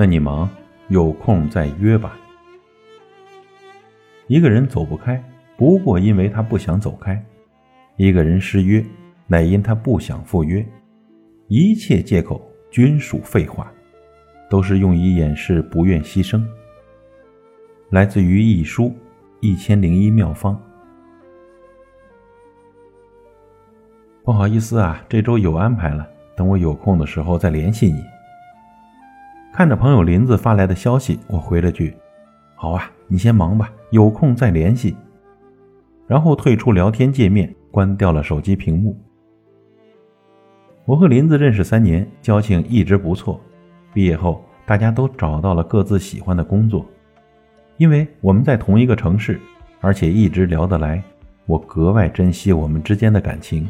那你忙，有空再约吧。一个人走不开，不过因为他不想走开；一个人失约，乃因他不想赴约。一切借口均属废话，都是用以掩饰不愿牺牲。来自于一书《一千零一妙方》。不好意思啊，这周有安排了，等我有空的时候再联系你。看着朋友林子发来的消息，我回了句：“好啊，你先忙吧，有空再联系。”然后退出聊天界面，关掉了手机屏幕。我和林子认识三年，交情一直不错。毕业后，大家都找到了各自喜欢的工作。因为我们在同一个城市，而且一直聊得来，我格外珍惜我们之间的感情。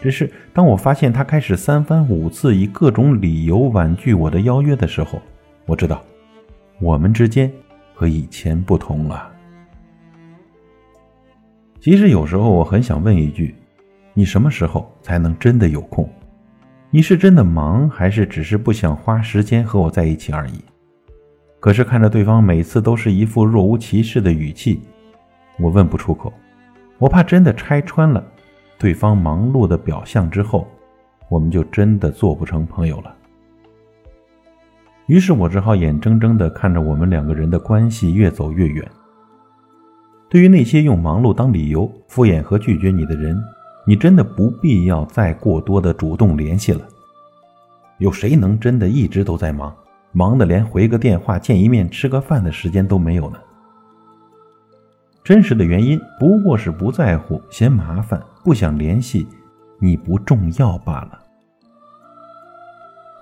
只是当我发现他开始三番五次以各种理由婉拒我的邀约的时候，我知道我们之间和以前不同了。其实有时候我很想问一句：你什么时候才能真的有空？你是真的忙，还是只是不想花时间和我在一起而已？可是看着对方每次都是一副若无其事的语气，我问不出口。我怕真的拆穿了对方忙碌的表象之后，我们就真的做不成朋友了。于是我只好眼睁睁地看着我们两个人的关系越走越远。对于那些用忙碌当理由敷衍和拒绝你的人，你真的不必要再过多的主动联系了。有谁能真的一直都在忙？忙得连回个电话、见一面、吃个饭的时间都没有呢。真实的原因不过是不在乎、嫌麻烦、不想联系，你不重要罢了。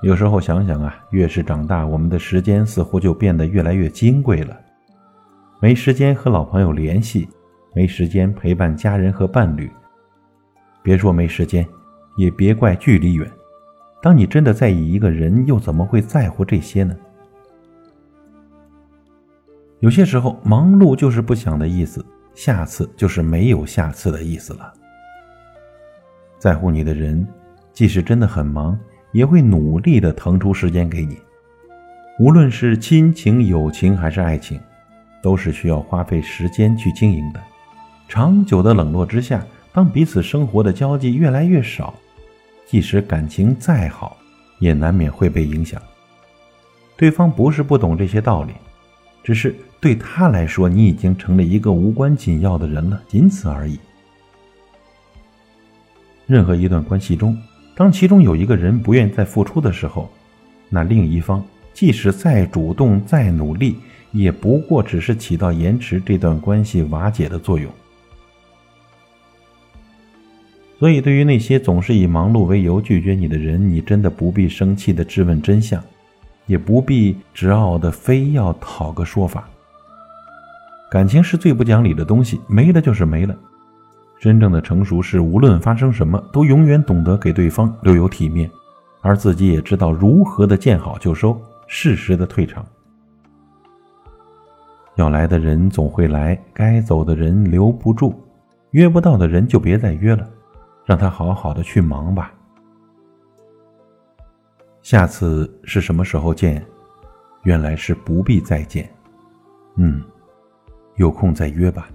有时候想想啊，越是长大，我们的时间似乎就变得越来越金贵了。没时间和老朋友联系，没时间陪伴家人和伴侣。别说没时间，也别怪距离远。当你真的在意一个人，又怎么会在乎这些呢？有些时候，忙碌就是不想的意思，下次就是没有下次的意思了。在乎你的人，即使真的很忙，也会努力的腾出时间给你。无论是亲情、友情还是爱情，都是需要花费时间去经营的。长久的冷落之下，当彼此生活的交际越来越少。即使感情再好，也难免会被影响。对方不是不懂这些道理，只是对他来说，你已经成了一个无关紧要的人了，仅此而已。任何一段关系中，当其中有一个人不愿再付出的时候，那另一方即使再主动、再努力，也不过只是起到延迟这段关系瓦解的作用。所以，对于那些总是以忙碌为由拒绝你的人，你真的不必生气的质问真相，也不必执拗的非要讨个说法。感情是最不讲理的东西，没了就是没了。真正的成熟是，无论发生什么，都永远懂得给对方留有体面，而自己也知道如何的见好就收，适时的退场。要来的人总会来，该走的人留不住，约不到的人就别再约了。让他好好的去忙吧。下次是什么时候见？原来是不必再见。嗯，有空再约吧。